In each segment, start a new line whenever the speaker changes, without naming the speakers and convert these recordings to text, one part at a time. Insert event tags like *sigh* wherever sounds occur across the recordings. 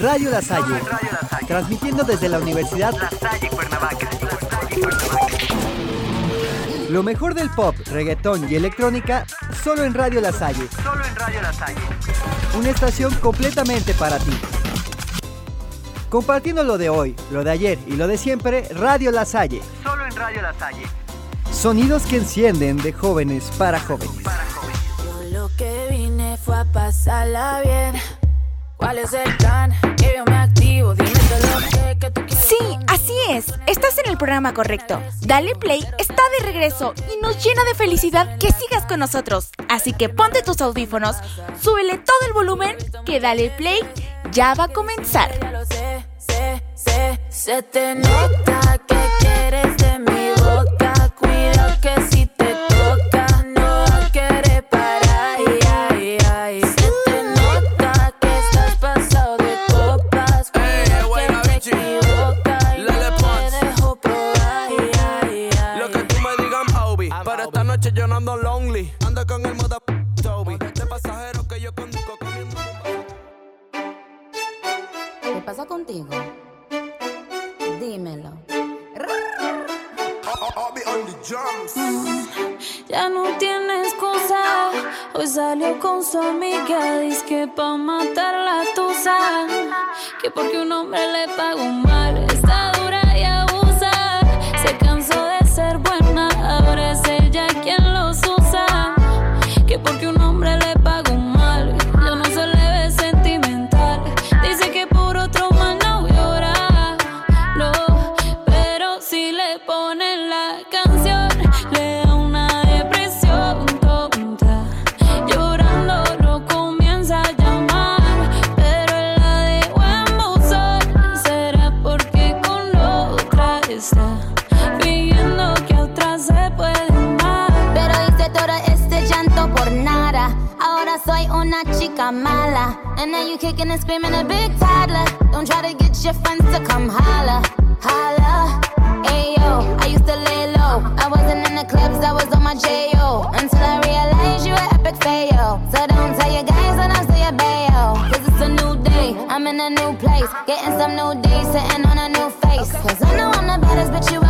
Radio La Salle, transmitiendo desde la Universidad
La Salle Cuernavaca.
Lo mejor del pop, reggaetón y electrónica, solo en Radio La Salle,
Solo en Radio La Salle.
una estación completamente para ti. Compartiendo lo de hoy, lo de ayer y lo de siempre, Radio La Salle.
Solo en Radio La Salle.
Sonidos que encienden de jóvenes para jóvenes.
Para jóvenes.
Yo lo que vine fue a pasarla bien. ¿Cuál es el plan? Que yo me activo, dime lo que, tú quieres.
Sí, así es. Estás en el programa correcto. Dale Play está de regreso y nos llena de felicidad que sigas con nosotros. Así que ponte tus audífonos, súbele todo el volumen, que Dale Play ya va a comenzar.
Sé, sé. Se te nota que quieres
ando lonely. Ando con el moda Toby. De pasajero que yo conduzco comiendo.
¿Qué pasa contigo? Dímelo.
Ya no tiene excusa. Hoy salió con su amiga. Dice que pa' matar la tusa. Que porque un hombre le pagó mal. Está
soy una chica mala. And now you kicking and screaming a big toddler. Don't try to get your friends to come holla. Holla. Ayo, I used to lay low. I wasn't in the clubs, I was on my J.O. Until I realized you were epic fail. So don't tell your guys that I'm still your bayo. Cause it's a new day, I'm in a new place. Getting some new days, sitting on a new face. Cause I know I'm the baddest bitch you ever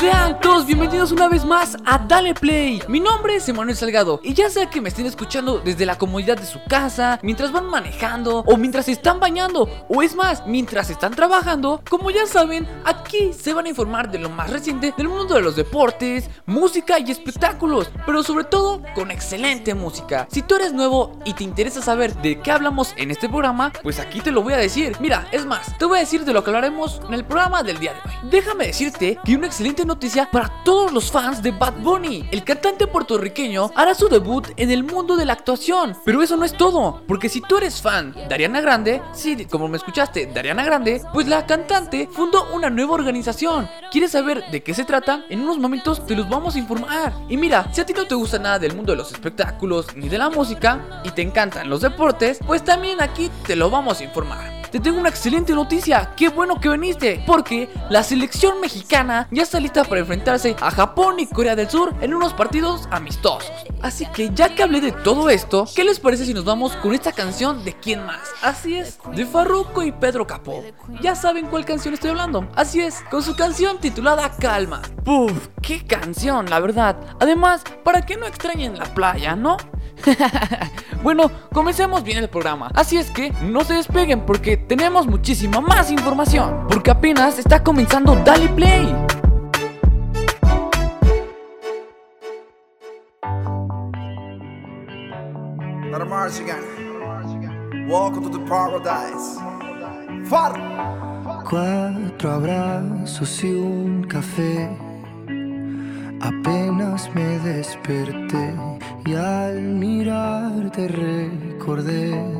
Sean todos bienvenidos una vez más a Dale Play. Mi nombre es Emanuel Salgado y ya sea que me estén escuchando desde la comodidad de su casa, mientras van manejando o mientras están bañando o es más, mientras están trabajando, como ya saben, aquí se van a informar de lo más reciente del mundo de los deportes, música y espectáculos, pero sobre todo con excelente música. Si tú eres nuevo y te interesa saber de qué hablamos en este programa, pues aquí te lo voy a decir. Mira, es más, te voy a decir de lo que hablaremos en el programa del día de hoy. Déjame decirte que una excelente noticia para todos los fans de Bad Bunny. El cantante puertorriqueño hará su debut en el mundo de la actuación. Pero eso no es todo, porque si tú eres fan de Ariana Grande, sí, como me escuchaste, de Ariana Grande, pues la cantante fundó una nueva organización. ¿Quieres saber de qué se trata? En unos momentos te los vamos a informar. Y mira, si a ti no te gusta nada del mundo de los espectáculos ni de la música y te encantan los deportes, pues también aquí te lo vamos a informar. Te tengo una excelente noticia, qué bueno que viniste, porque la selección mexicana ya está lista para enfrentarse a Japón y Corea del Sur en unos partidos amistosos. Así que ya que hablé de todo esto, ¿qué les parece si nos vamos con esta canción de quién más? Así es, de Farruko y Pedro Capó. Ya saben cuál canción estoy hablando. Así es, con su canción titulada Calma. Puf, qué canción, la verdad. Además, para que no extrañen la playa, ¿no? *laughs* bueno, comencemos bien el programa. Así es que no se despeguen porque tenemos muchísima más información. Porque apenas está comenzando Dale Play.
Welcome to the paradise. Far.
Cuatro abrazos y un café. Apenas me desperté y al mirarte recordé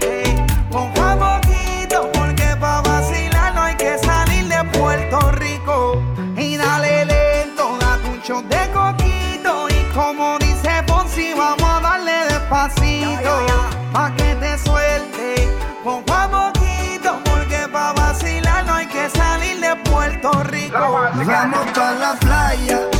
Vamos pa'
la playa,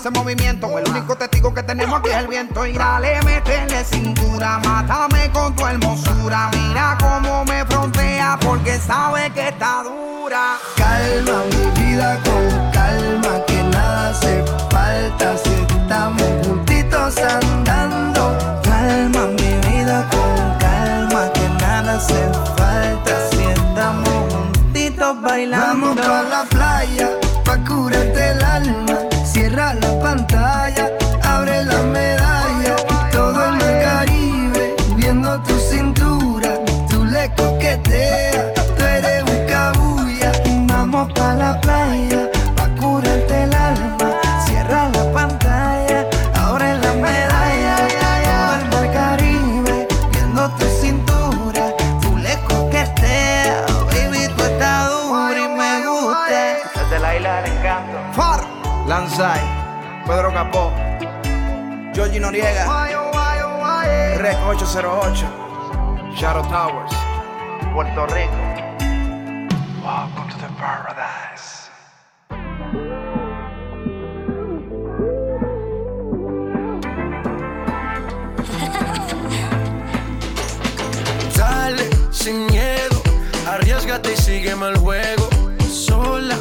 ese movimiento. El único testigo que tenemos aquí es el viento. Y
sígueme el juego. Sola,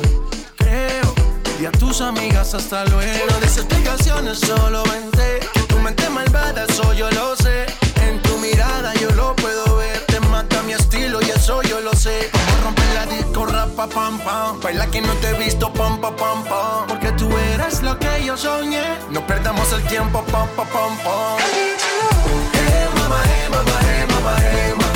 creo, y a tus amigas hasta luego. No des explicaciones, solo vente. Que tu mente malvada, eso yo lo sé. En tu mirada yo lo puedo ver. Te mata mi estilo y eso yo lo sé. A romper la disco, rapa, pam, pam. Baila que no te he visto, pam, pam, pam, pam. Porque tú eres lo que yo soñé. No perdamos el tiempo, pam, pam, pam, pam. Eh, mamá, eh, mamá, eh, mamá, eh, mamá.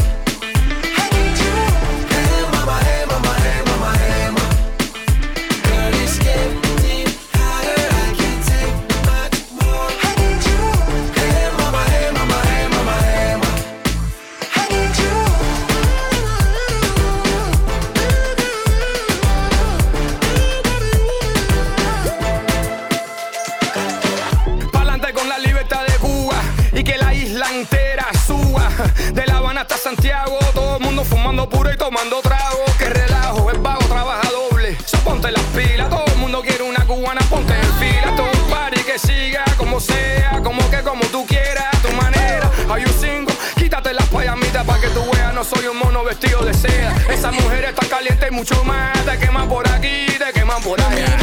Fumando puro y tomando trago. Que relajo, el vago trabaja doble. So ponte las pilas, todo el mundo quiere una cubana, ponte en fila. Todo un party que siga como sea, como que como tú quieras, a tu manera. Are you single? Quítate las payamitas para que tú veas, no soy un mono vestido de seda. Esa mujer está caliente y mucho más. Te queman por aquí, te queman por allá.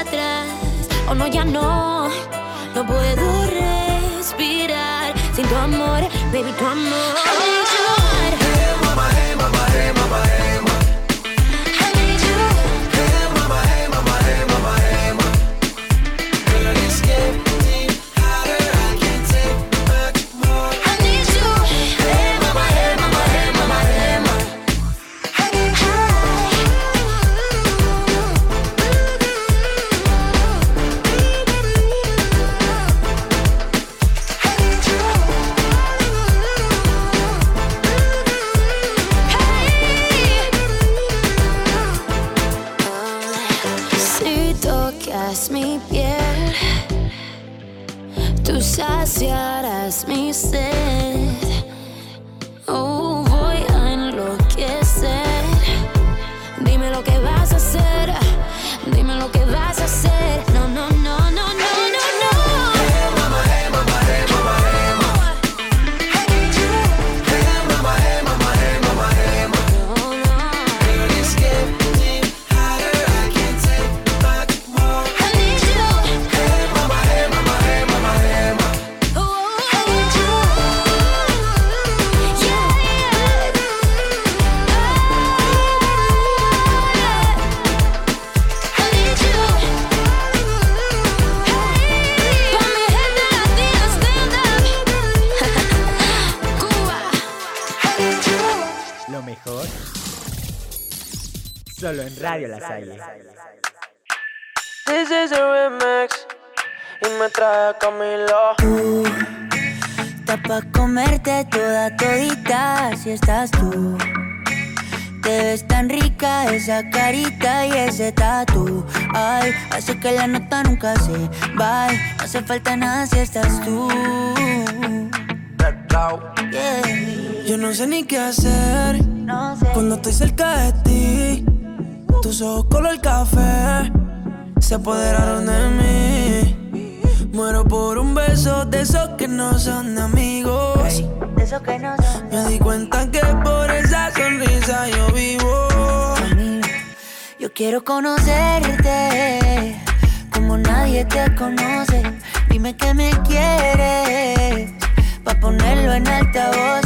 atrás. O no, ya no, no puedo
respirar. Sin tu amor, baby, tu amor. Saciarás mi sed.
Radio La Salle.
This is a remix y me trae a Camilo.
Está pa' comerte toda todita si estás tú. Te ves tan rica esa carita y ese tatu. Ay, hace que la nota nunca se va. No hace falta nada si estás tú. Yeah.
Yo no sé ni qué hacer
No sé.
cuando estoy cerca de ti. Tus ojos color café se apoderaron de mí. Muero por un beso de esos que no son de amigos.
De eso que no son.
Me di cuenta que por esa sonrisa yo vivo.
Yo quiero conocerte como nadie te conoce. Dime que me quieres pa ponerlo en altavoces,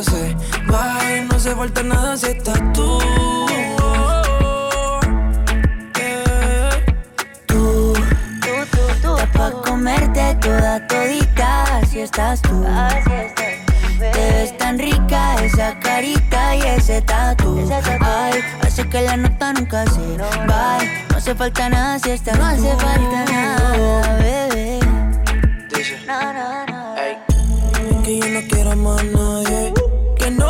No hace falta nada si estás tú.
Tú, está pa' comerte toda todita, si estás tú. Te ves tan rica esa carita y ese tatu. Ay, hace que la nota nunca se va. No hace falta nada si estás No hace falta nada, bebé. No, no, no.
Que yo no quiero más nadie.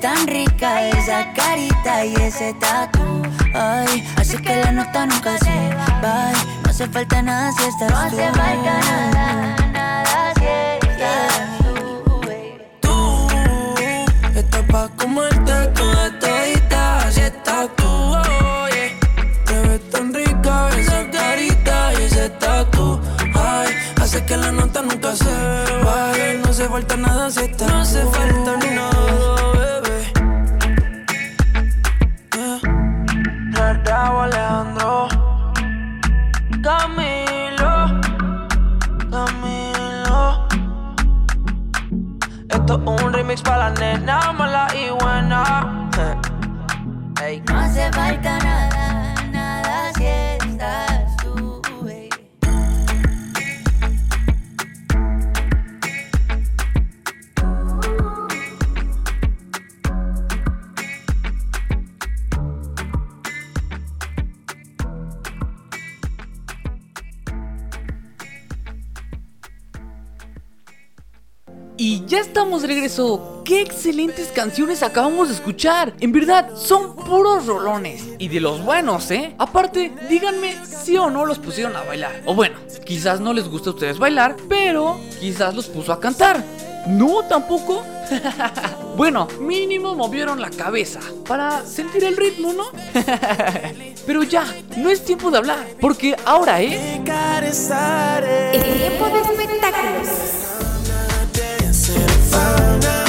Tan rica esa carita y ese tatu. Ay, así que la nota nunca se va. No hace falta nada si estás no tú. No hace falta nada, nada si estás tú.
Tú estás pa' comerte toda todita, si estás tú. oh, yeah. Te ves tan rica esa carita y ese tatu. Ay, hace que la nota nunca se vaya. No hace falta nada si estás No hace falta Esto es un remix para la nena mala y buena Ey.
No hace falta nada,
¡Qué excelentes canciones acabamos de escuchar! En verdad, son puros rolones. Y de los buenos, ¿eh? Aparte, díganme si o no los pusieron a bailar. O bueno, quizás no les gusta a ustedes bailar, pero quizás los puso a cantar. ¿No? ¿Tampoco? *laughs* bueno, mínimo movieron la cabeza para sentir el ritmo, ¿no? *laughs* Pero ya, no es tiempo de hablar, porque ahora ¿eh?
es tiempo de espectáculos.
found out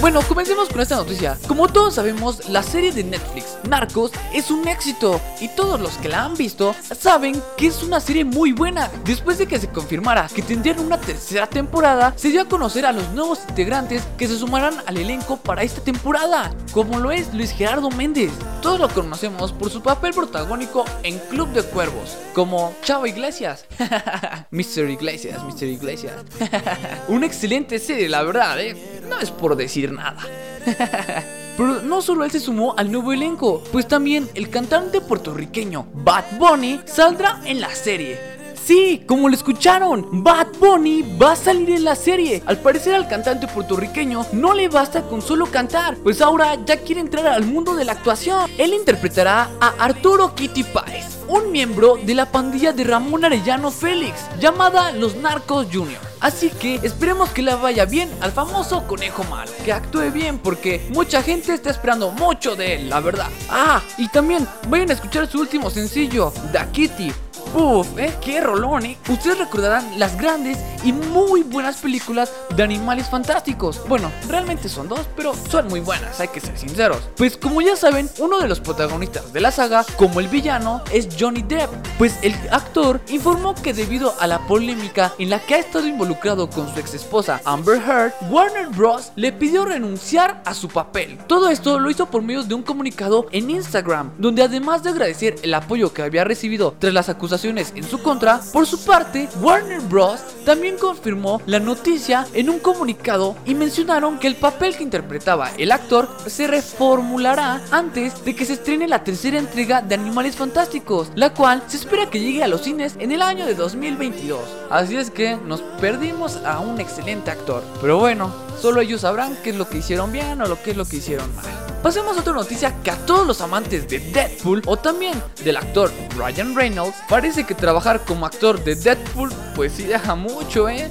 Bueno, comencemos con esta noticia. Como todos sabemos, la serie de Netflix, Narcos, es un éxito y todos los que la han visto saben que es una serie muy buena. Después de que se confirmara que tendrían una tercera temporada, se dio a conocer a los nuevos integrantes que se sumarán al elenco para esta temporada, como lo es Luis Gerardo Méndez. Todos lo conocemos por su papel protagónico en Club de Cuervos, como Chavo Iglesias. *laughs* Mr. Iglesias, Mr. Iglesias. *laughs* Una excelente serie, la verdad, ¿eh? No es por decir nada. *laughs* Pero no solo él se sumó al nuevo elenco, pues también el cantante puertorriqueño Bad Bunny saldrá en la serie. Sí, como lo escucharon, Bad Bunny va a salir en la serie. Al parecer al cantante puertorriqueño no le basta con solo cantar, pues ahora ya quiere entrar al mundo de la actuación. Él interpretará a Arturo Kitty Páez, un miembro de la pandilla de Ramón Arellano Félix, llamada Los Narcos Junior. Así que esperemos que le vaya bien al famoso conejo malo, que actúe bien porque mucha gente está esperando mucho de él, la verdad. Ah, y también vayan a escuchar su último sencillo, Da Kitty. Uf, eh, qué rolón, eh. Ustedes recordarán las grandes y muy buenas películas de animales fantásticos. Bueno, realmente son dos, pero son muy buenas, hay que ser sinceros. Pues como ya saben, uno de los protagonistas de la saga, como el villano, es Johnny Depp. Pues el actor informó que debido a la polémica en la que ha estado involucrado con su ex esposa Amber Heard, Warner Bros. le pidió renunciar a su papel. Todo esto lo hizo por medio de un comunicado en Instagram, donde además de agradecer el apoyo que había recibido tras las acusaciones en su contra, por su parte, Warner Bros. también confirmó la noticia en un comunicado y mencionaron que el papel que interpretaba el actor se reformulará antes de que se estrene la tercera entrega de Animales Fantásticos, la cual se espera que llegue a los cines en el año de 2022. Así es que nos perdimos a un excelente actor. Pero bueno, solo ellos sabrán qué es lo que hicieron bien o lo que es lo que hicieron mal. Pasemos a otra noticia que a todos los amantes de Deadpool o también del actor Ryan Reynolds parece que trabajar como actor de Deadpool pues sí deja mucho, ¿eh?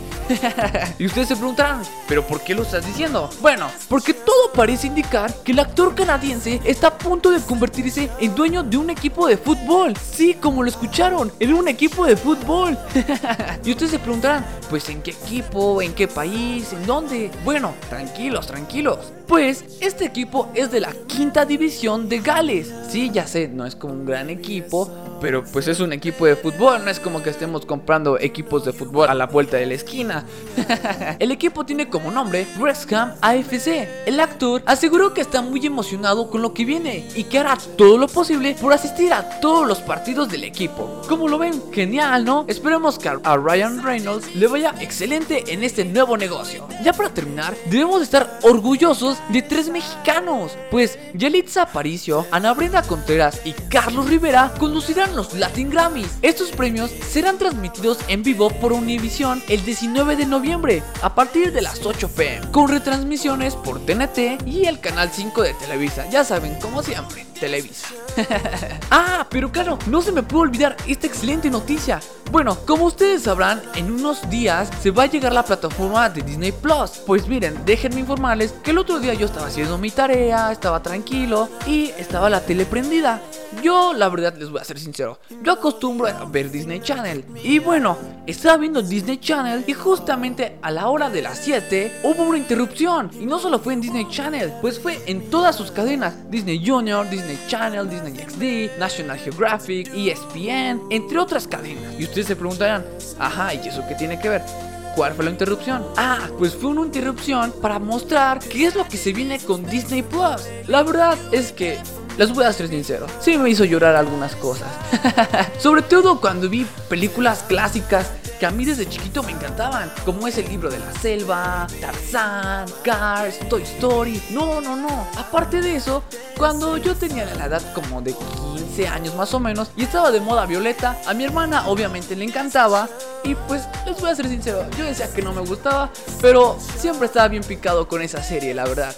*laughs* y ustedes se preguntarán, ¿pero por qué lo estás diciendo? Bueno, porque todo parece indicar que el actor canadiense está a punto de convertirse en dueño de un equipo de fútbol. Sí, como lo escucharon, en un equipo de fútbol. *laughs* y ustedes se preguntarán, pues ¿en qué equipo? ¿En qué país? ¿En dónde? Bueno, tranquilos, tranquilos. Pues este equipo es de la quinta división de Gales. Sí, ya sé, no es como un gran equipo, pero pues es un equipo de fútbol, no es como que estemos comprando equipos de fútbol a la vuelta de la esquina. *laughs* el equipo tiene como nombre Wrexham AFC. El actor aseguró que está muy emocionado con lo que viene y que hará todo lo posible por asistir a todos los partidos del equipo. Como lo ven, genial, ¿no? Esperemos que a Ryan Reynolds le vaya excelente en este nuevo negocio. Ya para terminar, debemos estar orgullosos de tres mexicanos, pues Yelitza Aparicio, Ana Brenda Contreras y Carlos Rivera conducirán los Latin Grammys. Estos premios serán transmitidos en vivo por Univision el 19 de noviembre a partir de las 8 pm, con retransmisiones por TNT y el canal 5 de Televisa. Ya saben, como siempre, Televisa. *laughs* ah, pero claro, no se me puede olvidar esta excelente noticia. Bueno, como ustedes sabrán, en unos días se va a llegar la plataforma de Disney Plus. Pues miren, déjenme informarles que el otro día yo estaba haciendo mi tarea, estaba tranquilo y estaba la tele prendida. Yo, la verdad, les voy a ser sincero, yo acostumbro a ver Disney Channel. Y bueno, estaba viendo Disney Channel y justamente a la hora de las 7 hubo una interrupción. Y no solo fue en Disney Channel, pues fue en todas sus cadenas: Disney Junior, Disney Channel, Disney XD, National Geographic, ESPN, entre otras cadenas. Y ustedes se preguntarán, ajá, ¿y eso qué tiene que ver? ¿Cuál fue la interrupción? Ah, pues fue una interrupción para mostrar qué es lo que se viene con Disney Plus. La verdad es que les voy a ser sincero, sí me hizo llorar algunas cosas. *laughs* Sobre todo cuando vi películas clásicas que a mí desde chiquito me encantaban, como es el libro de la selva, Tarzán, Cars, Toy Story. No, no, no. Aparte de eso, cuando yo tenía la edad como de 15 años más o menos y estaba de moda Violeta, a mi hermana obviamente le encantaba y pues les voy a ser sincero, yo decía que no me gustaba, pero siempre estaba bien picado con esa serie, la verdad.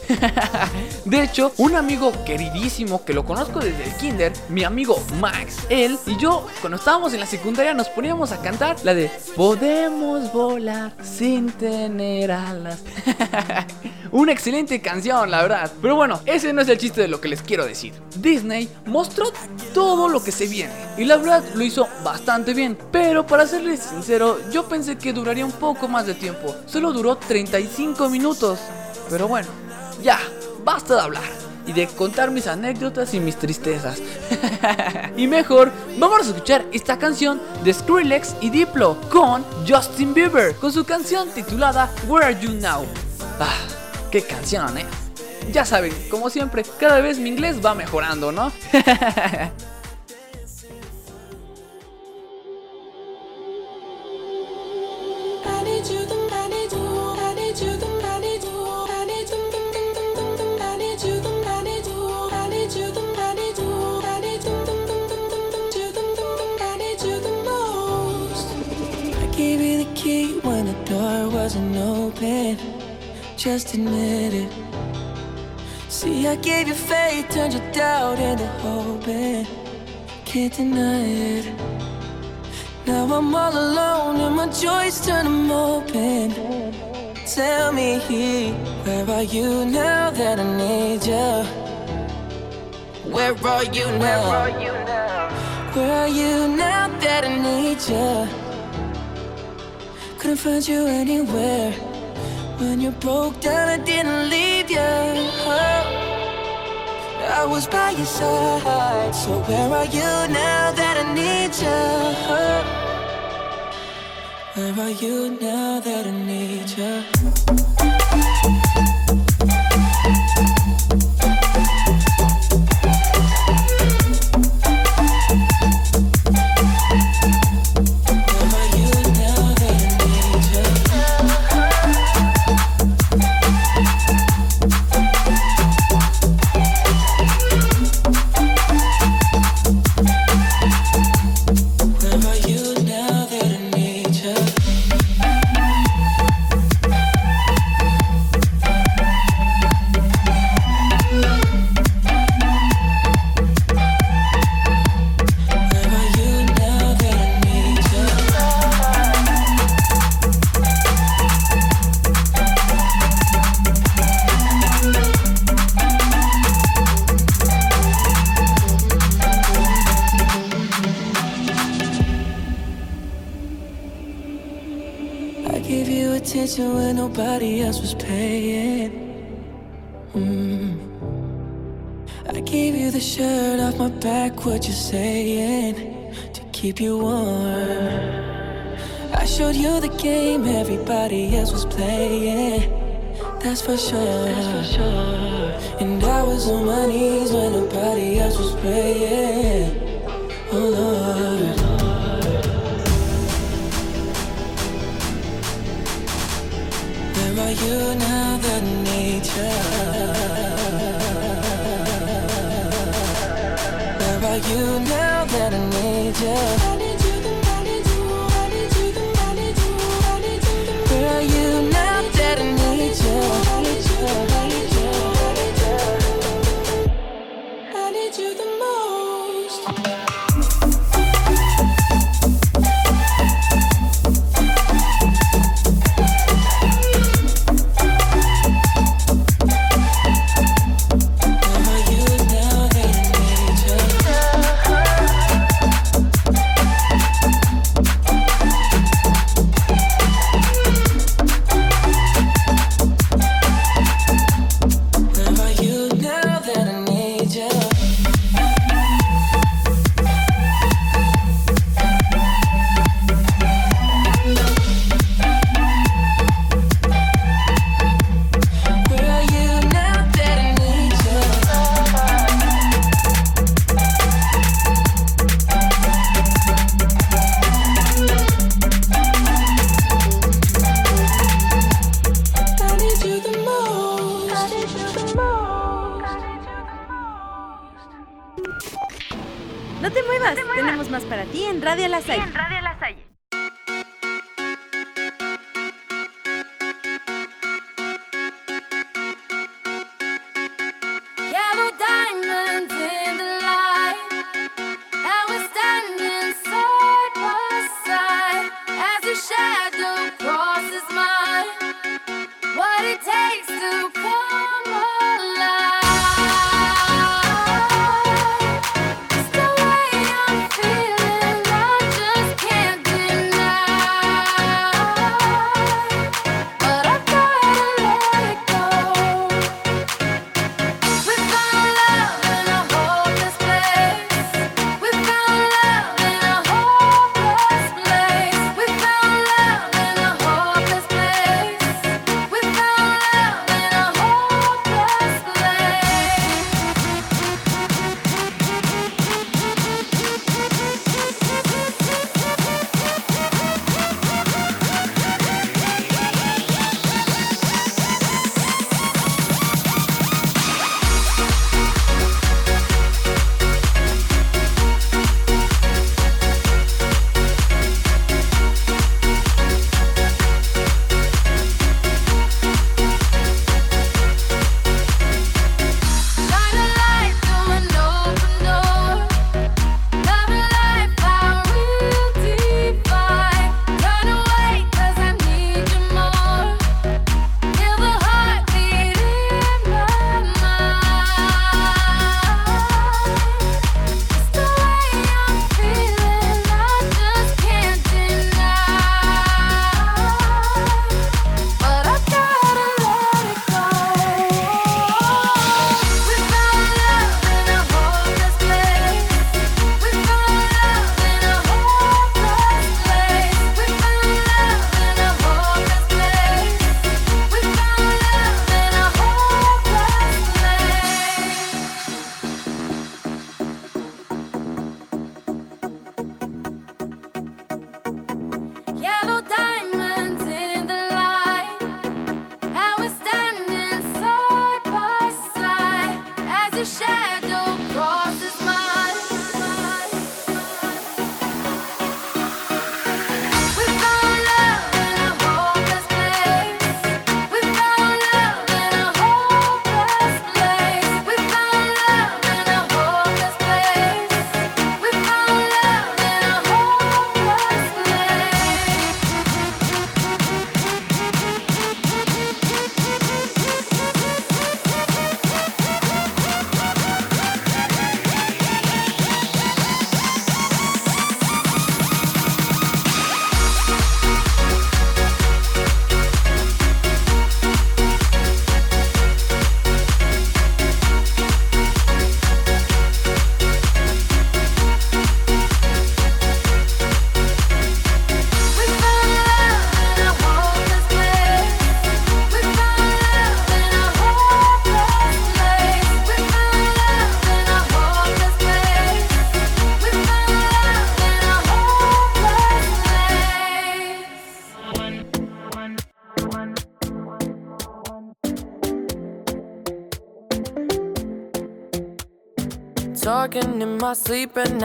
*laughs* de hecho, un amigo queridísimo que lo conozco desde el kinder, mi amigo Max, él y yo cuando estábamos en la secundaria nos poníamos a cantar la de Podemos volar sin tener alas. *laughs* Una excelente canción, la verdad. Pero bueno, ese no es el chiste de lo que les quiero decir. Disney mostró todo lo que se viene y la verdad lo hizo bastante bien. Pero para serles sincero, yo pensé que duraría un poco más de tiempo. Solo duró 35 minutos. Pero bueno, ya, basta de hablar y de contar mis anécdotas y mis tristezas. *laughs* y mejor, vamos a escuchar esta canción de Skrillex y Diplo con Justin Bieber, con su canción titulada Where Are You Now? Ah, qué canción, eh. Ya saben, como siempre, cada vez mi inglés va mejorando, ¿no? *laughs*
It. I gave you faith, turned your doubt into hope, and can't deny it. Now I'm all alone and my joys turn them open. Tell me, where are you now that I need you? Where are you now? Where are you now that I need you? Couldn't find you anywhere. When you broke down, I didn't leave you. I was by your side. So where are you now that I need you? Where are you now that I need you? Shirt off my back, what you saying? To keep you warm. I showed you the game everybody else was playing. That's for sure. That's for sure. And I was on my knees when nobody else was praying. Oh Lord. Where are you now that I you? Are you now that I need you?
it takes to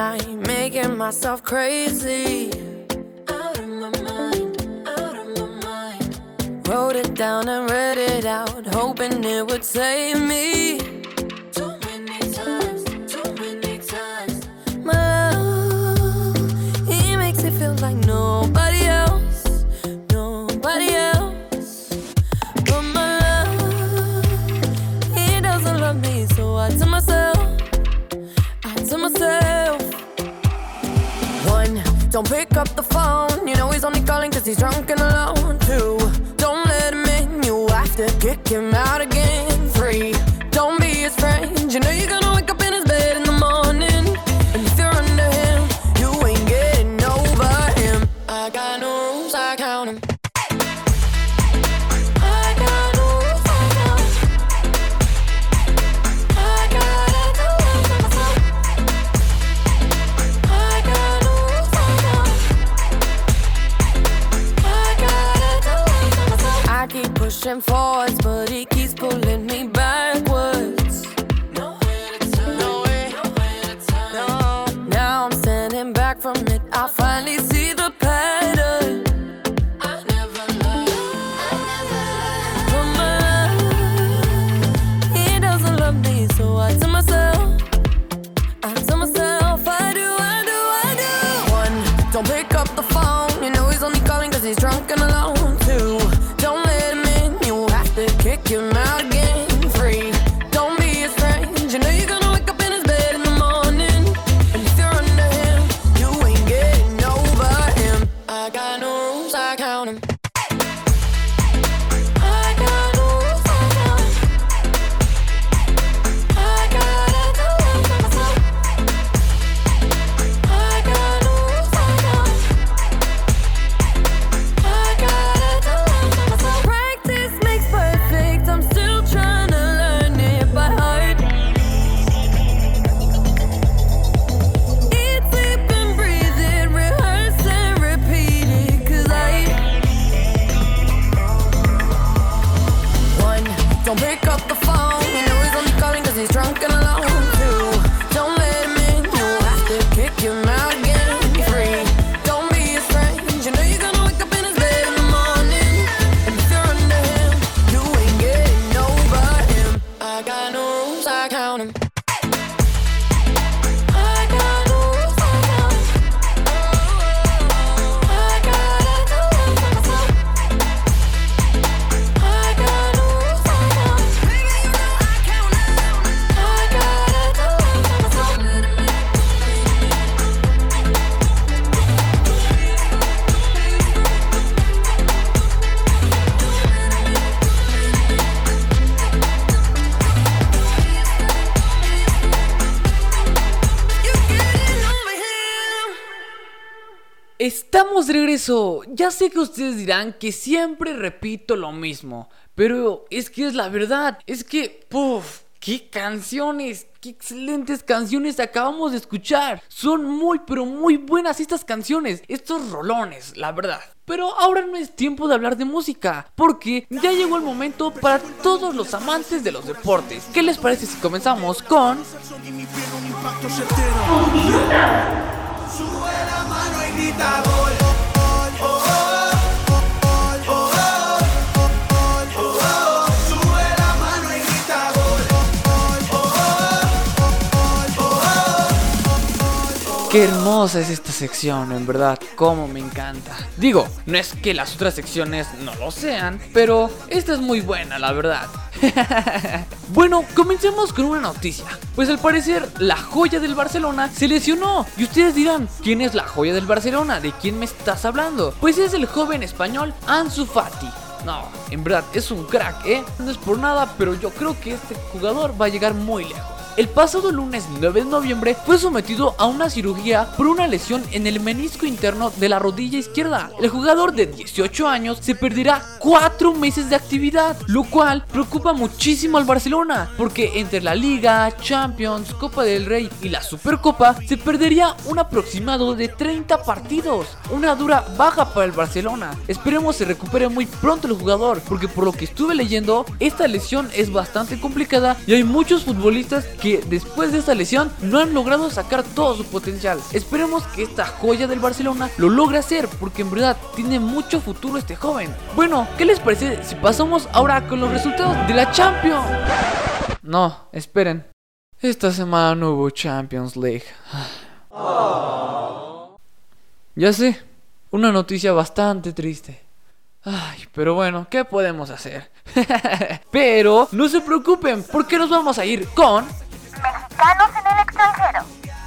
I'm
making myself crazy. Out of my mind, out of my mind. Wrote it down and read it out, hoping it would save me.
De regreso. Ya sé que ustedes dirán que siempre repito lo mismo, pero es que es la verdad. Es que, puff, qué canciones, qué excelentes canciones acabamos de escuchar. Son muy, pero muy buenas estas canciones, estos rolones, la verdad. Pero ahora no es tiempo de hablar de música, porque ya llegó el momento para todos los amantes de los deportes. ¿Qué les parece si comenzamos con...
Sube la mano
Qué hermosa es esta sección, en verdad, cómo me encanta. Digo, no es que las otras secciones no lo sean, pero esta es muy buena, la verdad. *laughs* bueno, comencemos con una noticia. Pues al parecer, la joya del Barcelona se lesionó. Y ustedes dirán, ¿quién es la joya del Barcelona? ¿De quién me estás hablando? Pues es el joven español Ansu Fati. No, en verdad es un crack, ¿eh? No es por nada, pero yo creo que este jugador va a llegar muy lejos. El pasado lunes 9 de noviembre fue sometido a una cirugía por una lesión en el menisco interno de la rodilla izquierda. El jugador de 18 años se perderá 4 meses de actividad, lo cual preocupa muchísimo al Barcelona, porque entre la Liga, Champions, Copa del Rey y la Supercopa se perdería un aproximado de 30 partidos. Una dura baja para el Barcelona. Esperemos se recupere muy pronto el jugador, porque por lo que estuve leyendo, esta lesión es bastante complicada y hay muchos futbolistas que después de esta lesión no han logrado sacar todo su potencial. Esperemos que esta joya del Barcelona lo logre hacer porque en verdad tiene mucho futuro este joven. Bueno, ¿qué les parece si pasamos ahora con los resultados de la Champions? No, esperen. Esta semana no hubo Champions League. *sighs* Ya sé, una noticia bastante triste. Ay, pero bueno, ¿qué podemos hacer? *laughs* pero no se preocupen, porque nos vamos a ir con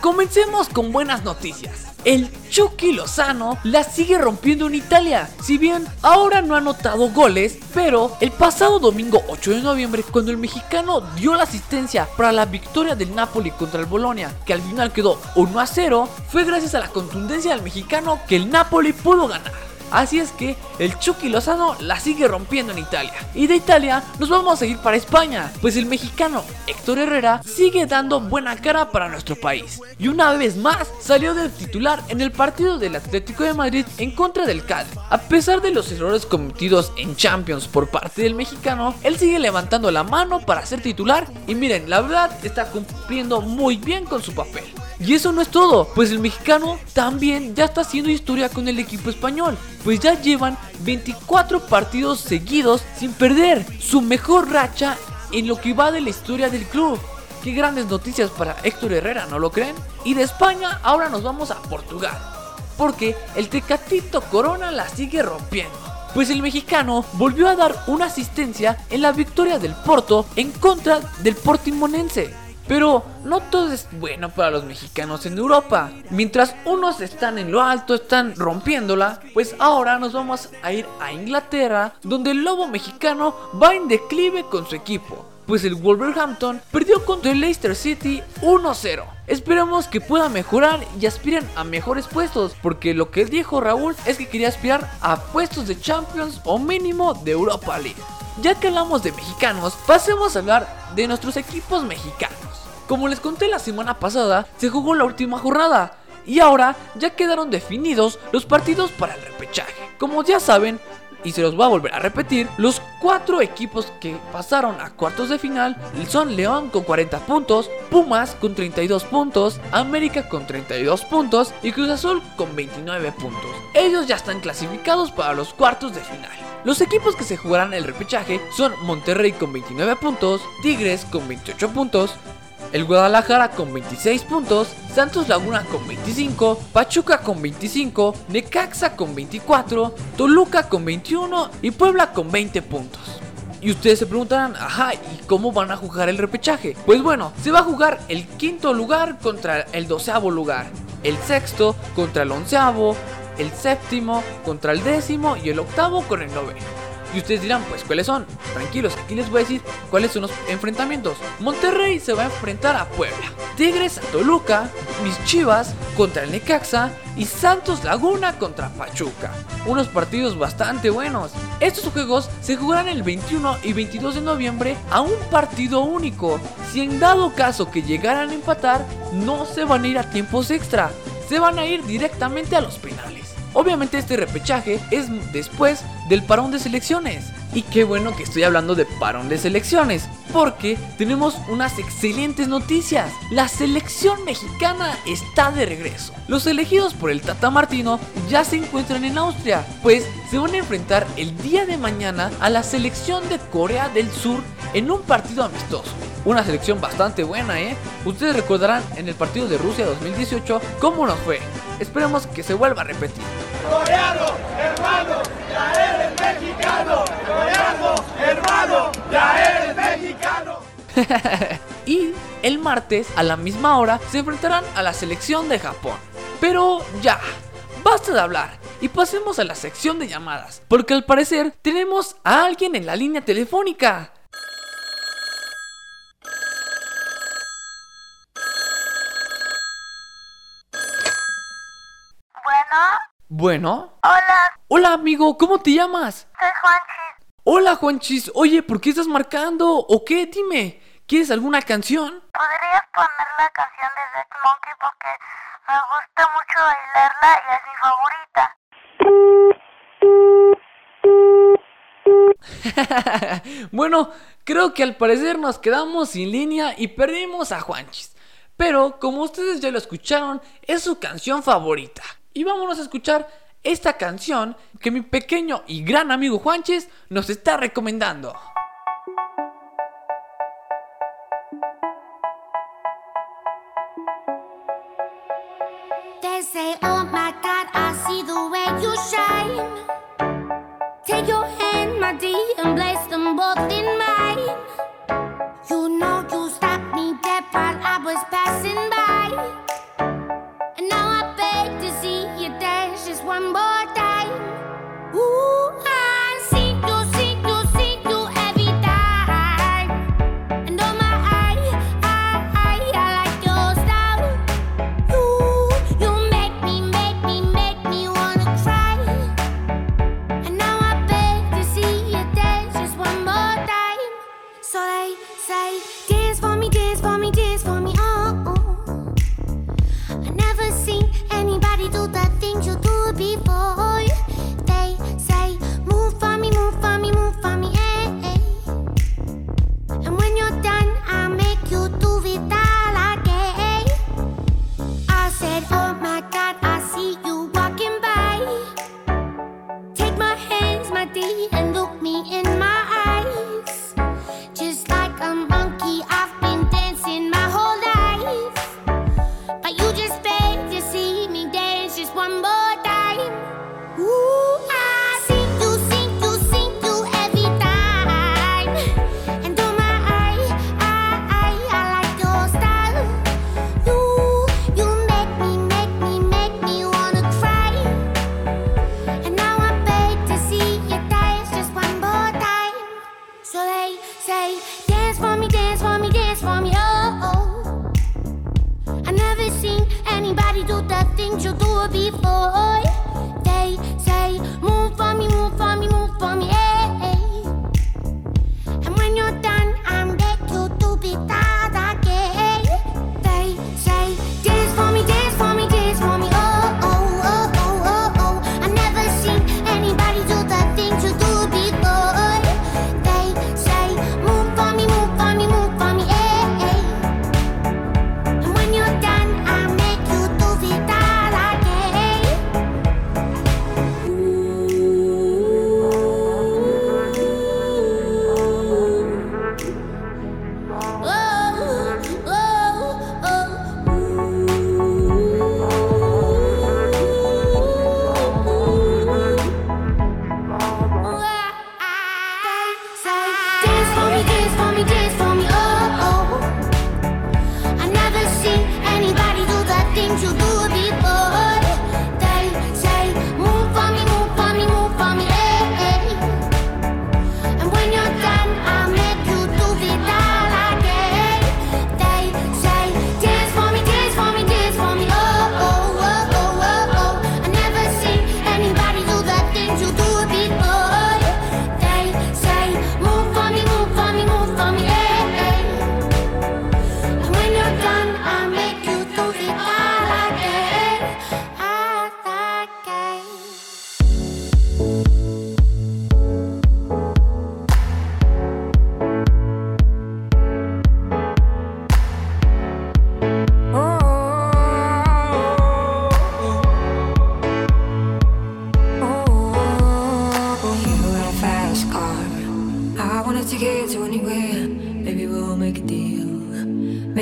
Comencemos con buenas noticias. El Chucky Lozano la sigue rompiendo en Italia. Si bien ahora no ha anotado goles, pero el pasado domingo 8 de noviembre, cuando el mexicano dio la asistencia para la victoria del Napoli contra el Bolonia, que al final quedó 1 a 0, fue gracias a la contundencia del mexicano que el Napoli pudo ganar. Así es que el Chucky Lozano la sigue rompiendo en Italia. Y de Italia nos vamos a ir para España, pues el mexicano Héctor Herrera sigue dando buena cara para nuestro país. Y una vez más salió del titular en el partido del Atlético de Madrid en contra del Cádiz. A pesar de los errores cometidos en Champions por parte del mexicano, él sigue levantando la mano para ser titular y miren, la verdad está cumpliendo muy bien con su papel. Y eso no es todo, pues el mexicano también ya está haciendo historia con el equipo español, pues ya llevan 24 partidos seguidos sin perder, su mejor racha en lo que va de la historia del club. Qué grandes noticias para Héctor Herrera, ¿no lo creen? Y de España ahora nos vamos a Portugal, porque el Tecatito Corona la sigue rompiendo. Pues el mexicano volvió a dar una asistencia en la victoria del Porto en contra del Portimonense. Pero no todo es bueno para los mexicanos en Europa. Mientras unos están en lo alto, están rompiéndola, pues ahora nos vamos a ir a Inglaterra, donde el lobo mexicano va en declive con su equipo. Pues el Wolverhampton perdió contra el Leicester City 1-0. Esperamos que pueda mejorar y aspiren a mejores puestos, porque lo que dijo Raúl es que quería aspirar a puestos de Champions o mínimo de Europa League. Ya que hablamos de mexicanos, pasemos a hablar de nuestros equipos mexicanos. Como les conté la semana pasada, se jugó la última jornada y ahora ya quedaron definidos los partidos para el repechaje. Como ya saben, y se los voy a volver a repetir, los cuatro equipos que pasaron a cuartos de final son León con 40 puntos, Pumas con 32 puntos, América con 32 puntos y Cruz Azul con 29 puntos. Ellos ya están clasificados para los cuartos de final. Los equipos que se jugarán el repechaje son Monterrey con 29 puntos, Tigres con 28 puntos, el Guadalajara con 26 puntos, Santos Laguna con 25, Pachuca con 25, Necaxa con 24, Toluca con 21 y Puebla con 20 puntos. Y ustedes se preguntarán, ajá, ¿y cómo van a jugar el repechaje? Pues bueno, se va a jugar el quinto lugar contra el doceavo lugar, el sexto contra el onceavo, el séptimo contra el décimo y el octavo con el noveno. Y ustedes dirán, pues, ¿cuáles son? Tranquilos, aquí les voy a decir cuáles son los enfrentamientos. Monterrey se va a enfrentar a Puebla. Tigres a Toluca. Mis Chivas
contra el Necaxa y Santos Laguna contra Pachuca. Unos partidos bastante buenos. Estos juegos se jugarán el 21 y 22 de noviembre a un partido único. Si en dado caso que llegaran a empatar, no se van a ir a tiempos extra, se van a ir directamente a los penales. Obviamente este repechaje es después del parón de selecciones. Y qué bueno que estoy hablando de parón de selecciones, porque tenemos unas excelentes noticias. La selección mexicana está de regreso. Los elegidos por el Tata Martino ya se encuentran en Austria, pues se van a enfrentar el día de mañana a la selección de Corea del Sur en un partido amistoso. Una selección bastante buena, ¿eh? Ustedes recordarán en el partido de Rusia 2018 cómo nos fue. Esperemos que se vuelva a repetir.
Coreano, hermano, ya eres mexicano. Coreano, hermano, ya eres mexicano. *laughs*
y el martes a la misma hora se enfrentarán a la selección de Japón. Pero ya, basta de hablar y pasemos a la sección de llamadas, porque al parecer tenemos a alguien en la línea telefónica.
Bueno,
Bueno.
hola,
Hola amigo, ¿cómo te llamas? Hola Juanchis, oye, ¿por qué estás marcando? ¿O qué? Dime, ¿quieres alguna canción?
¿Podrías poner la canción de Dead Monkey porque me gusta mucho bailarla y es mi favorita? *laughs*
bueno, creo que al parecer nos quedamos sin línea y perdimos a Juanchis. Pero como ustedes ya lo escucharon, es su canción favorita. Y vámonos a escuchar esta canción que mi pequeño y gran amigo Juanchis nos está recomendando.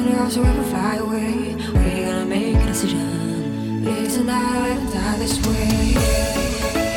Fast enough so we can fly away. We're gonna make a decision. Live tonight die this way.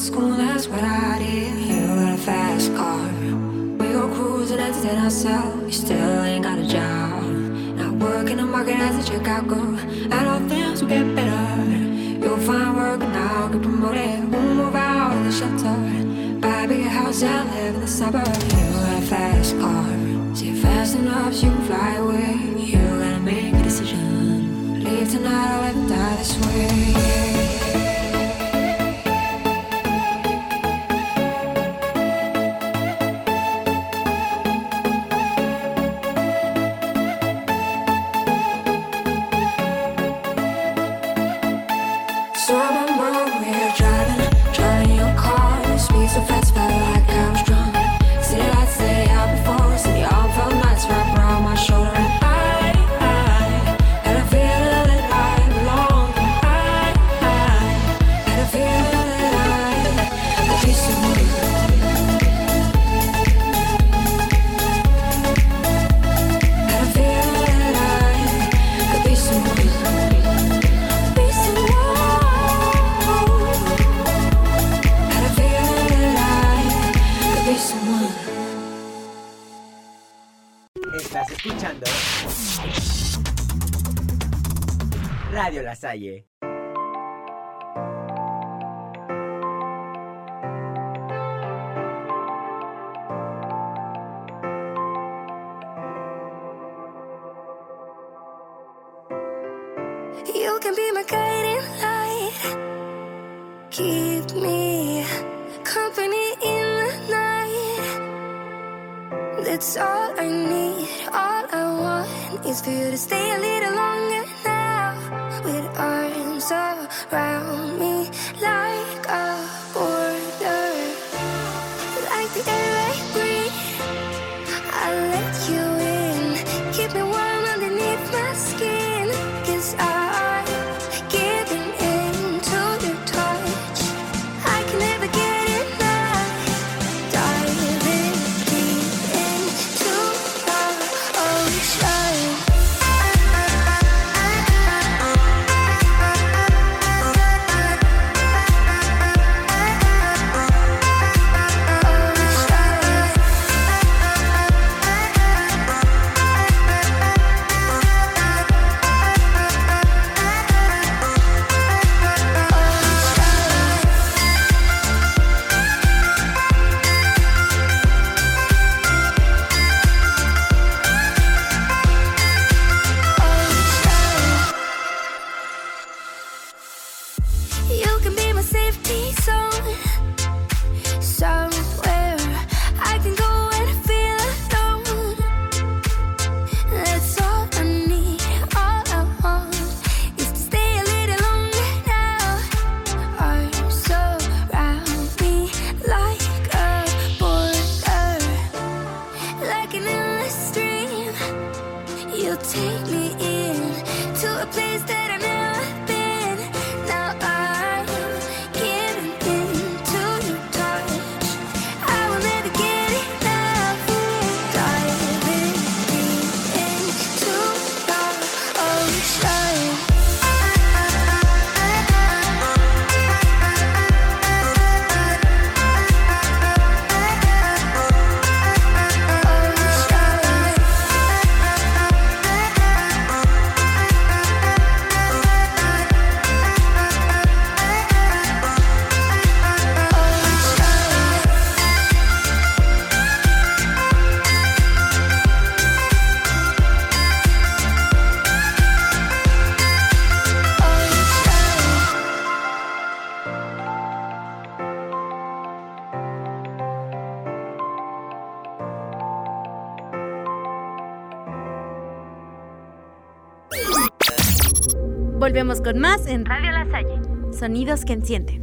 School, that's what I did. You got a fast car. We go cruising, entertain ourselves. You still ain't got a job. Not working the market as a checkout girl. I know things will get better. You'll find work and I'll get promoted. We'll move out of the shelter. Buy a bigger house and live in the suburbs. You got a fast car. See fast enough you can fly away. You gotta make a decision. Leave tonight or let die this way.
sunshine.
Volvemos con más en Radio La Salle. Sonidos que encienden.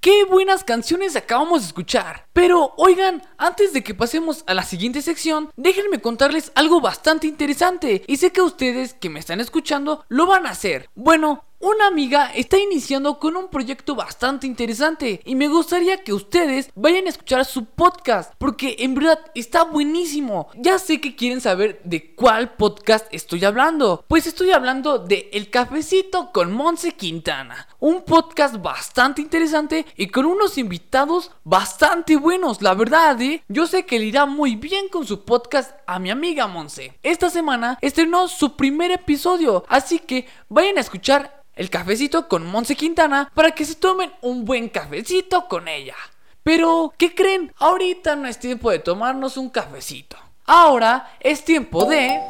¡Qué buenas canciones acabamos de escuchar! Pero, oigan, antes de que pasemos a la siguiente sección, déjenme contarles algo bastante interesante. Y sé que ustedes que me están escuchando lo van a hacer. Bueno, una amiga está iniciando con un proyecto bastante interesante y me gustaría que ustedes vayan a escuchar su podcast porque en verdad está buenísimo. Ya sé que quieren saber de cuál podcast estoy hablando. Pues estoy hablando de El Cafecito con Monse Quintana. Un podcast bastante interesante y con unos invitados bastante buenos, la verdad, ¿eh? Yo sé que le irá muy bien con su podcast a mi amiga Monse. Esta semana estrenó su primer episodio, así que vayan a escuchar el cafecito con Monse Quintana para que se tomen un buen cafecito con ella. Pero, ¿qué creen? Ahorita no es tiempo de tomarnos un cafecito. Ahora es tiempo de...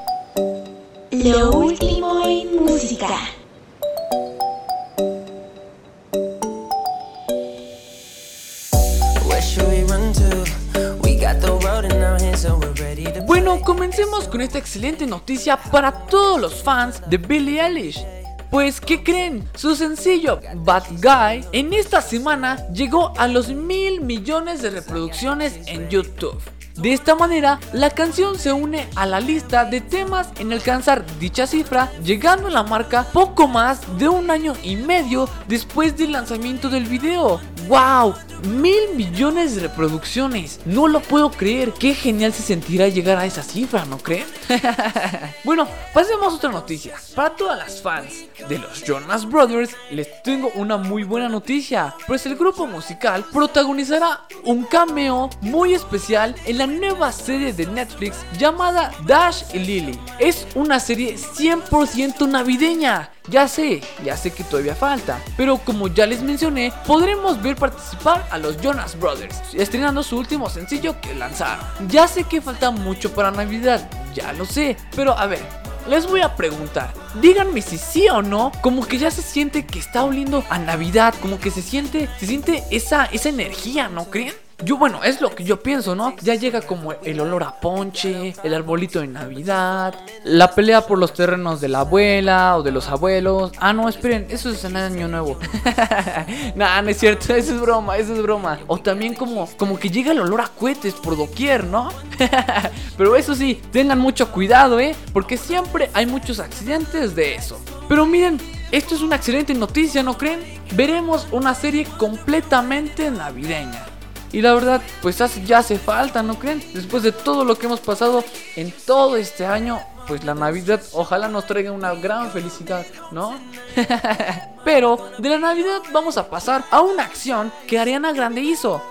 Lo último en música.
Bueno, comencemos con esta excelente noticia para todos los fans de Billie Eilish. Pues, ¿qué creen? Su sencillo Bad Guy en esta semana llegó a los mil millones de reproducciones en YouTube. De esta manera, la canción se une a la lista de temas en alcanzar dicha cifra, llegando a la marca poco más de un año y medio después del lanzamiento del video. ¡Wow! Mil millones de reproducciones. No lo puedo creer. Qué genial se sentirá llegar a esa cifra, ¿no creen? *laughs* bueno, pasemos a otra noticia. Para todas las fans de los Jonas Brothers, les tengo una muy buena noticia. Pues el grupo musical protagonizará un cameo muy especial en la nueva serie de Netflix llamada Dash y Lily. Es una serie 100% navideña. Ya sé, ya sé que todavía falta, pero como ya les mencioné, podremos ver participar a los Jonas Brothers, estrenando su último sencillo que lanzaron. Ya sé que falta mucho para Navidad, ya lo sé, pero a ver, les voy a preguntar, díganme si sí o no, como que ya se siente que está oliendo a Navidad, como que se siente, se siente esa, esa energía, ¿no creen? Yo, bueno, es lo que yo pienso, ¿no? Ya llega como el olor a ponche, el arbolito de Navidad, la pelea por los terrenos de la abuela o de los abuelos. Ah, no, esperen, eso es en año nuevo. *laughs* nah, no es cierto, eso es broma, eso es broma. O también como, como que llega el olor a cohetes por doquier, ¿no? *laughs* Pero eso sí, tengan mucho cuidado, ¿eh? Porque siempre hay muchos accidentes de eso. Pero miren, esto es una excelente noticia, ¿no creen? Veremos una serie completamente navideña. Y la verdad, pues hace- ya hace falta, ¿no creen? Después de todo lo que hemos pasado en todo este año, pues la Navidad ojalá nos traiga una gran felicidad, ¿no? *laughs* Pero de la Navidad vamos a pasar a una acción que Ariana Grande hizo.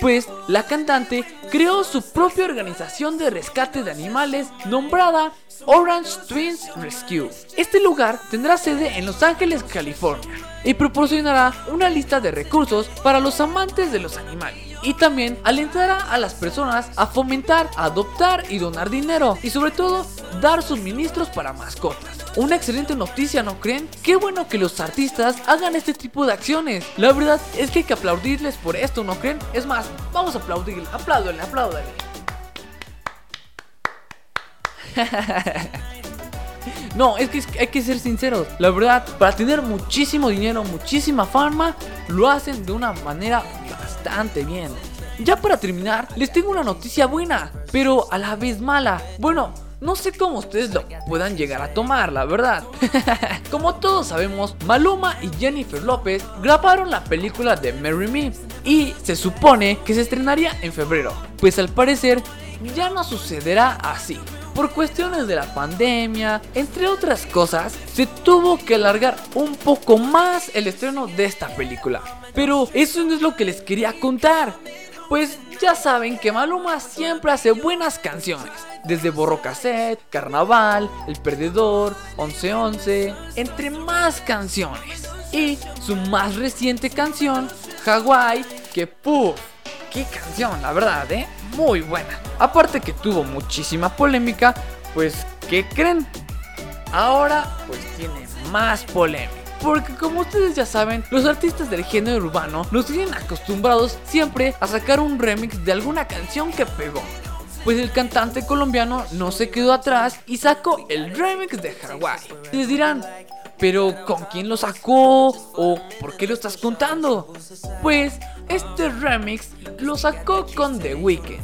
Pues la cantante creó su propia organización de rescate de animales nombrada Orange Twins Rescue. Este lugar tendrá sede en Los Ángeles, California, y proporcionará una lista de recursos para los amantes de los animales. Y también alentará a las personas a fomentar, adoptar y donar dinero. Y sobre todo, dar suministros para mascotas. Una excelente noticia, ¿no creen? Qué bueno que los artistas hagan este tipo de acciones. La verdad es que hay que aplaudirles por esto, ¿no creen? Es más, vamos a aplaudirle, apláudale, apláudale. *laughs* No, es que hay que ser sinceros. La verdad, para tener muchísimo dinero, muchísima fama, lo hacen de una manera bastante bien. Ya para terminar, les tengo una noticia buena, pero a la vez mala. Bueno, No sé cómo ustedes lo puedan llegar a tomar, la verdad. *laughs* Como todos sabemos, Maluma y Jennifer López grabaron la película de Marry Me y se supone que se estrenaría en febrero. Pues al parecer ya no sucederá así. Por cuestiones de la pandemia, entre otras cosas, se tuvo que alargar un poco más el estreno de esta película. Pero eso no es lo que les quería contar. Pues ya saben que Maluma siempre hace buenas canciones. Desde Borro Cassette, Carnaval, El Perdedor, 1111, entre más canciones. Y su más reciente canción, Hawaii, que puff, qué canción, la verdad, ¿eh? Muy buena. Aparte que tuvo muchísima polémica, pues, ¿qué creen? Ahora, pues tiene más polémica. Porque como ustedes ya saben, los artistas del género urbano nos tienen acostumbrados siempre a sacar un remix de alguna canción que pegó. Pues el cantante colombiano no se quedó atrás y sacó el remix de Hawaii. Les dirán, pero ¿con quién lo sacó? ¿O por qué lo estás contando? Pues este remix lo sacó con The Weeknd.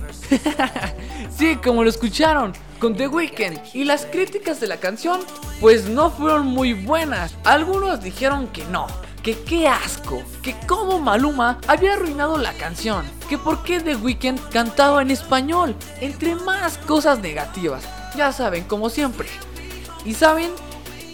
*laughs* sí, como lo escucharon, con The Weeknd. Y las críticas de la canción, pues no fueron muy buenas. Algunos dijeron que no, que qué asco, que como Maluma había arruinado la canción, que por qué The Weeknd cantaba en español, entre más cosas negativas. Ya saben, como siempre. Y saben,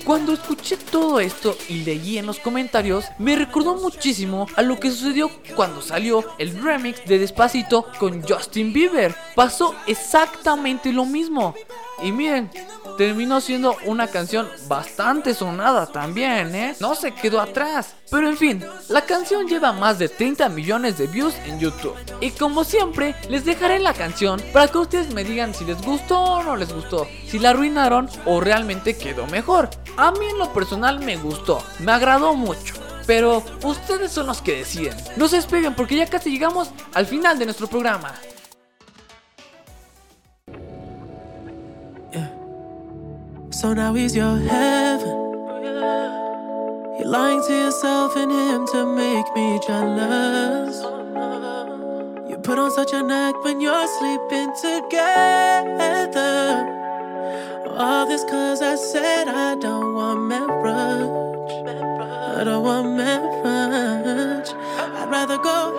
cuando escuché todo esto y leí en los comentarios, me recordó muchísimo a lo que sucedió cuando salió el remix de Despacito con Justin Bieber. Pasó exactamente lo mismo. Y miren, terminó siendo una canción bastante sonada también, ¿eh? No se quedó atrás. Pero en fin, la canción lleva más de 30 millones de views en YouTube. Y como siempre, les dejaré la canción para que ustedes me digan si les gustó o no les gustó, si la arruinaron o realmente quedó mejor. A mí en lo personal me gustó, me agradó mucho. Pero ustedes son los que deciden. No se despeguen porque ya casi llegamos al final de nuestro programa.
So now he's your heaven. You're lying to yourself and him to make me jealous. You put on such an act when you're sleeping together. All this cause I said I don't want marriage. I don't want marriage. I'd rather go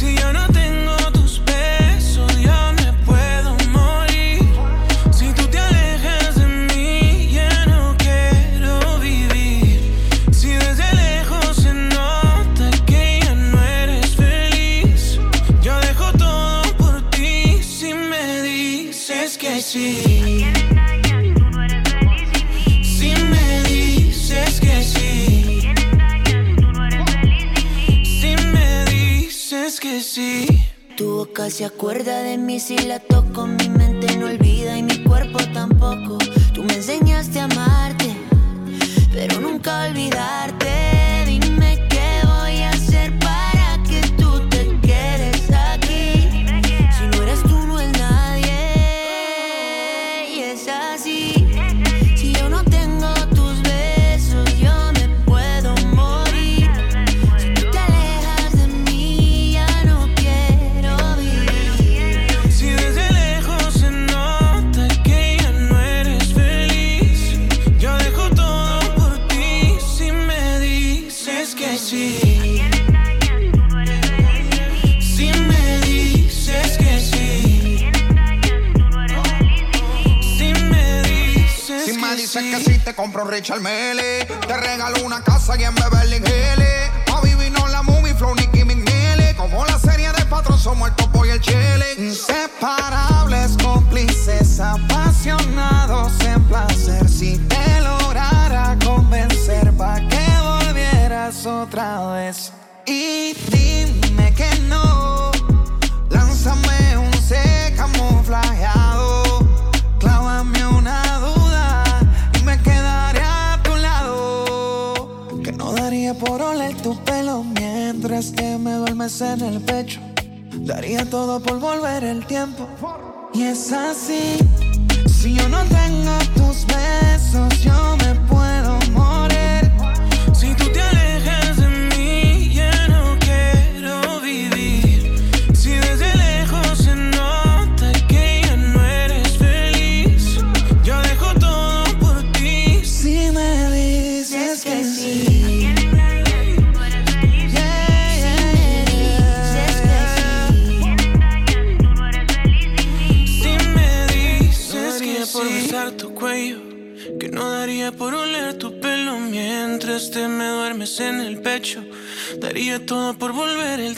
Si yo no te Nunca se
acuerda de mí si la toco, mi mente no olvida y mi cuerpo tampoco.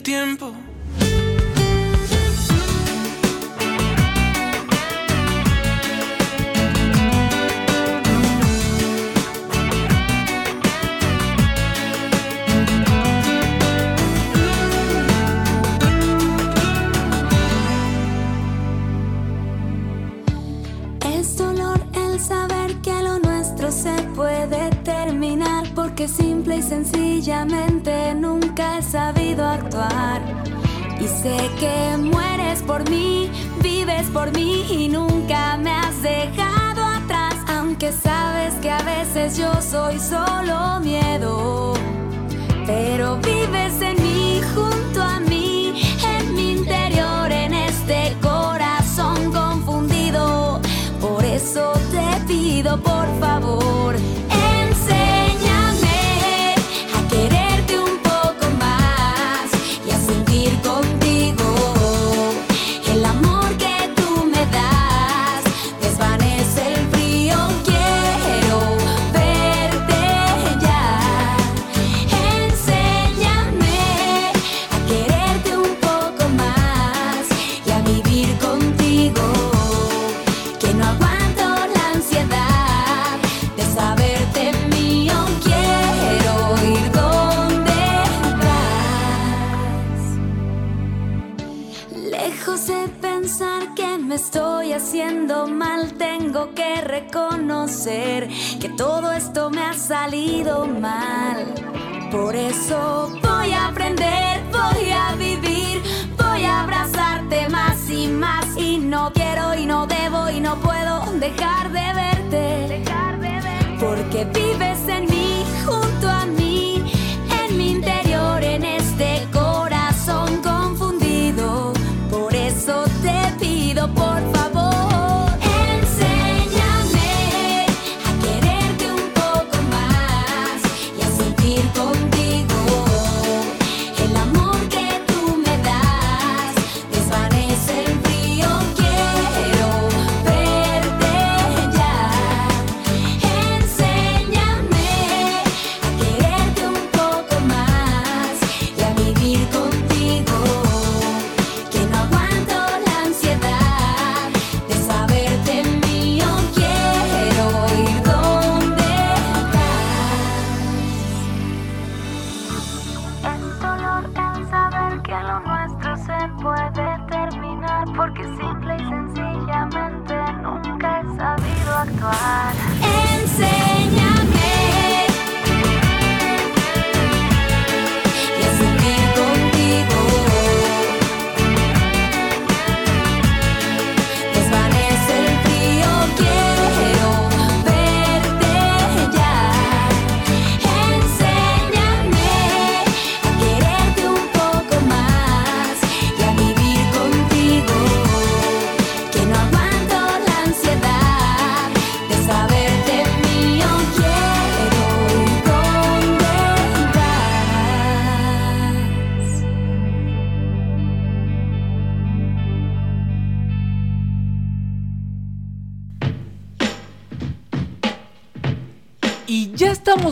Tiempo es
dolor el saber que a lo nuestro se puede terminar, porque simple y sencillamente nunca sabía. Y sé que mueres por mí, vives por mí y nunca me has dejado atrás. Aunque sabes que a veces yo soy solo miedo, pero vives en mí junto a mí, en mi interior, en este corazón confundido. Por eso te pido por favor. Que todo esto me ha salido mal. Por eso voy a aprender, voy a vivir, voy a abrazarte más y más. Y no quiero y no debo y no puedo dejar de verte. Porque vives en mí,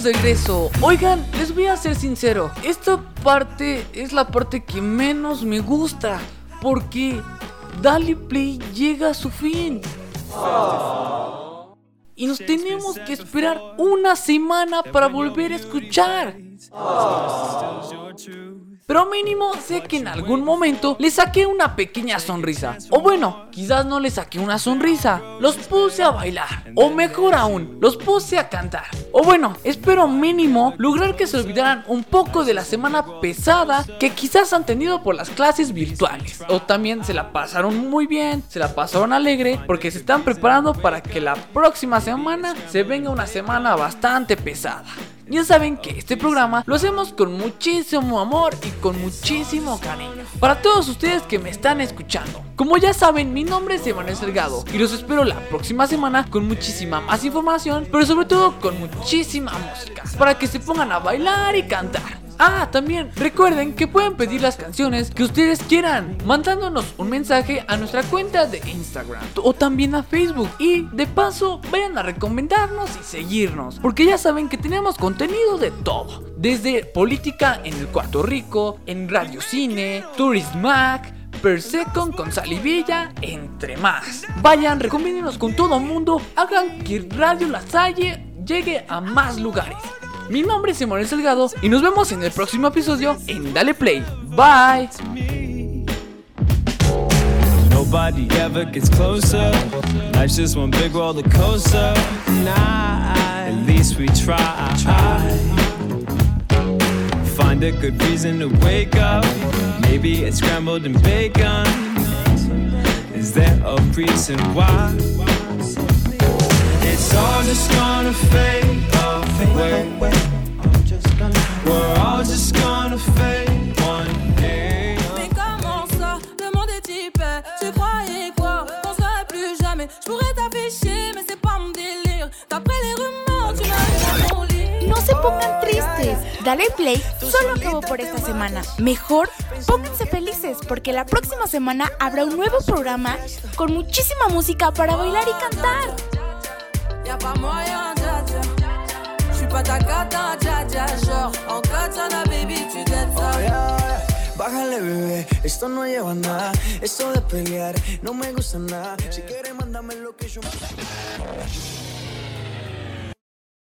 estamos de regreso. Oigan, les voy a ser sincero. Esta parte es la parte que menos me gusta. Porque Dali Play llega a su fin. Y nos tenemos que esperar una semana para volver a escuchar. Pero mínimo sé que en algún momento le saqué una pequeña sonrisa. O bueno, quizás no le saqué una sonrisa. Los puse a bailar. O mejor aún, los puse a cantar. O bueno, espero mínimo lograr que se olvidaran un poco de la semana pesada que quizás han tenido por las clases virtuales. O también se la pasaron muy bien, se la pasaron alegre porque se están preparando para que la próxima semana se venga una semana bastante pesada. Ya saben que este programa lo hacemos con muchísimo amor y con muchísimo cariño. Para todos ustedes que me están escuchando. Como ya saben, mi nombre es Emanuel Salgado y los espero la próxima semana con muchísima más información, pero sobre todo con muchísima música, para que se pongan a bailar y cantar. Ah, también recuerden que pueden pedir las canciones que ustedes quieran mandándonos un mensaje a nuestra cuenta de Instagram o también a Facebook. Y de paso, vayan a recomendarnos y seguirnos, porque ya saben que tenemos contenido de todo, desde política en el Cuarto Rico, en Radio Cine, Turismac. Per Second con Salivilla, entre más. Vayan, recomiéndenos con todo el mundo, hagan que Radio La Salle llegue a más lugares. Mi nombre es Emanuel Salgado y nos vemos en el próximo episodio en Dale Play. Bye.
Nobody ever gets closer. Life's just one big roller coaster. Nah, at least we try. Find a good reason to wake up. Maybe it's scrambled and bacon. Is there a reason why? It's all just gonna fade away. We're all just gonna fade one day.
Mais comment ça Le monde est hyper. Tu croyais quoi Qu'on serait plus jamais. Je pourrais t'afficher, mais c'est pas mon délire. D'après les rumeurs, tu m'as dans mon lit.
No se pongan tristes. Dale play solo acabó por esta semana. Mejor pónganse felices porque la próxima semana habrá un nuevo programa con muchísima música para bailar y cantar.
Pas ta cata, dja dja. Genre, en katana, baby, tu dettes ça.
Oh, Bájale, bebé, esto no lleva nada. Esto de pelear no me gusta nada. Si quieres, mándame lo que yo.